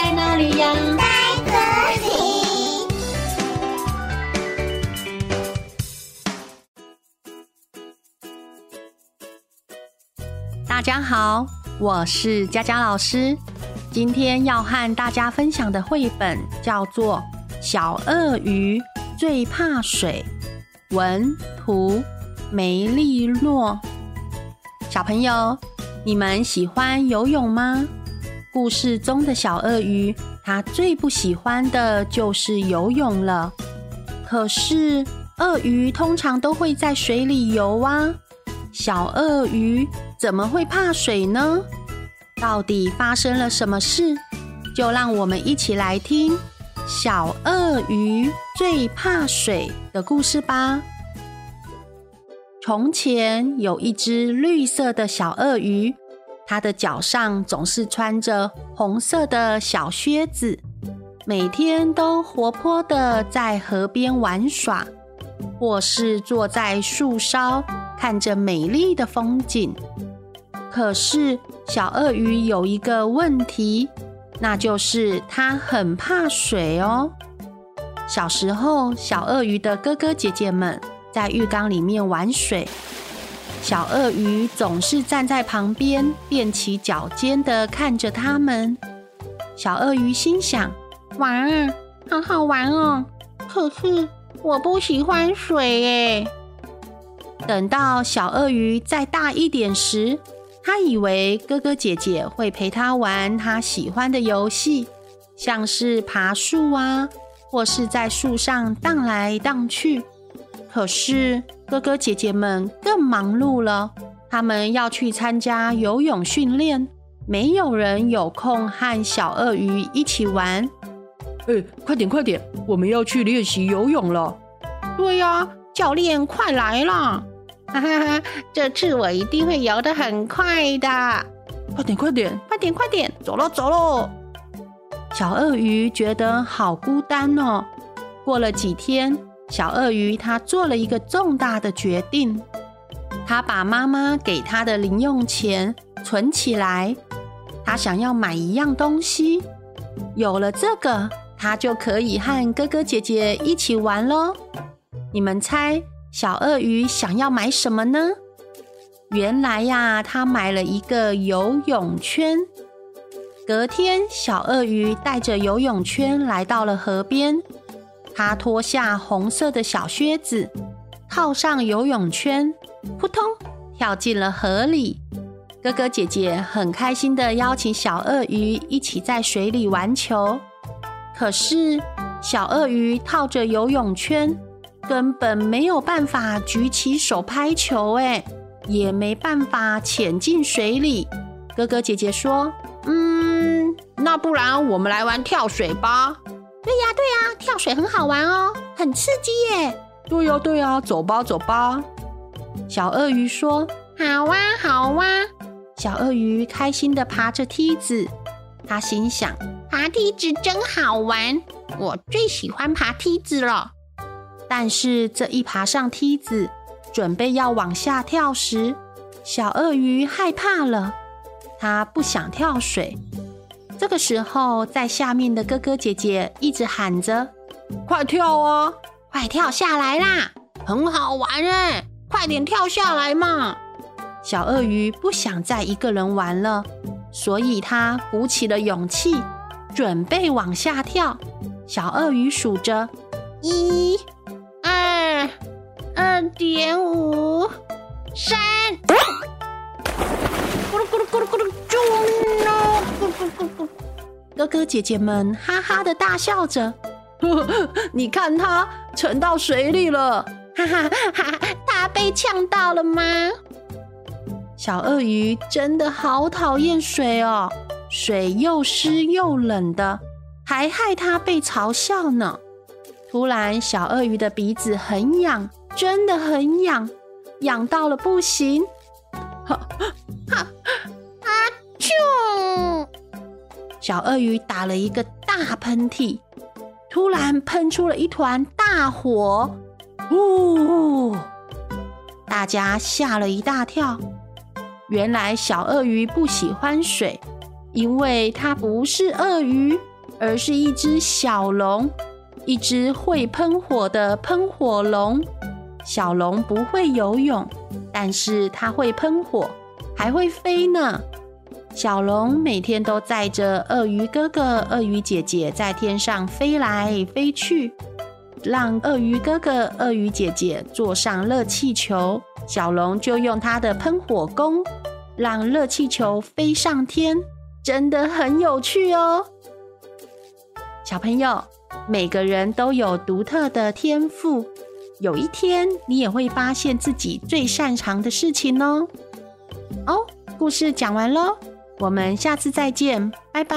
在哪里呀？在这里。大家好，我是佳佳老师。今天要和大家分享的绘本叫做《小鳄鱼最怕水》，文图梅利诺。小朋友，你们喜欢游泳吗？故事中的小鳄鱼，它最不喜欢的就是游泳了。可是，鳄鱼通常都会在水里游啊。小鳄鱼怎么会怕水呢？到底发生了什么事？就让我们一起来听《小鳄鱼最怕水》的故事吧。从前有一只绿色的小鳄鱼，它的脚上总是穿着红色的小靴子，每天都活泼地在河边玩耍，或是坐在树梢看着美丽的风景。可是小鳄鱼有一个问题，那就是它很怕水哦。小时候，小鳄鱼的哥哥姐姐们。在浴缸里面玩水，小鳄鱼总是站在旁边，踮起脚尖的看着他们。小鳄鱼心想：玩啊，好好玩哦！可是我不喜欢水耶。等到小鳄鱼再大一点时，他以为哥哥姐姐会陪他玩他喜欢的游戏，像是爬树啊，或是在树上荡来荡去。可是哥哥姐姐们更忙碌了，他们要去参加游泳训练，没有人有空和小鳄鱼一起玩。哎，快点快点，我们要去练习游泳了。对呀，教练快来啦！哈哈哈，这次我一定会游得很快的。快点快点，快点快点，走喽走喽！小鳄鱼觉得好孤单哦。过了几天。小鳄鱼他做了一个重大的决定，他把妈妈给他的零用钱存起来，他想要买一样东西，有了这个，他就可以和哥哥姐姐一起玩喽。你们猜小鳄鱼想要买什么呢？原来呀，他买了一个游泳圈。隔天，小鳄鱼带着游泳圈来到了河边。他脱下红色的小靴子，套上游泳圈，扑通跳进了河里。哥哥姐姐很开心地邀请小鳄鱼一起在水里玩球。可是小鳄鱼套着游泳圈，根本没有办法举起手拍球，哎，也没办法潜进水里。哥哥姐姐说：“嗯，那不然我们来玩跳水吧。”对呀，对呀，跳水很好玩哦，很刺激耶！对呀，对呀，走吧，走吧。小鳄鱼说：“好哇，好哇。”小鳄鱼开心地爬着梯子，他心想：“爬梯子真好玩，我最喜欢爬梯子了。”但是这一爬上梯子，准备要往下跳时，小鳄鱼害怕了，他不想跳水。这个时候，在下面的哥哥姐姐一直喊着：“快跳啊，快跳下来啦，很好玩哎，快点跳下来嘛！”小鳄鱼不想再一个人玩了，所以他鼓起了勇气，准备往下跳。小鳄鱼数着：一、二、二点五、三。哥哥姐姐们哈哈的大笑着。你看他沉到水里了，哈哈哈！他被呛到了吗？小鳄鱼真的好讨厌水哦，水又湿又冷的，还害他被嘲笑呢。突然，小鳄鱼的鼻子很痒，真的很痒，痒到了不行。哈。小鳄鱼打了一个大喷嚏，突然喷出了一团大火，呜！大家吓了一大跳。原来小鳄鱼不喜欢水，因为它不是鳄鱼，而是一只小龙，一只会喷火的喷火龙。小龙不会游泳，但是它会喷火，还会飞呢。小龙每天都载着鳄鱼哥哥、鳄鱼姐姐在天上飞来飞去，让鳄鱼哥哥、鳄鱼姐姐坐上热气球，小龙就用他的喷火功让热气球飞上天，真的很有趣哦。小朋友，每个人都有独特的天赋。有一天，你也会发现自己最擅长的事情哦。哦，故事讲完喽，我们下次再见，拜拜。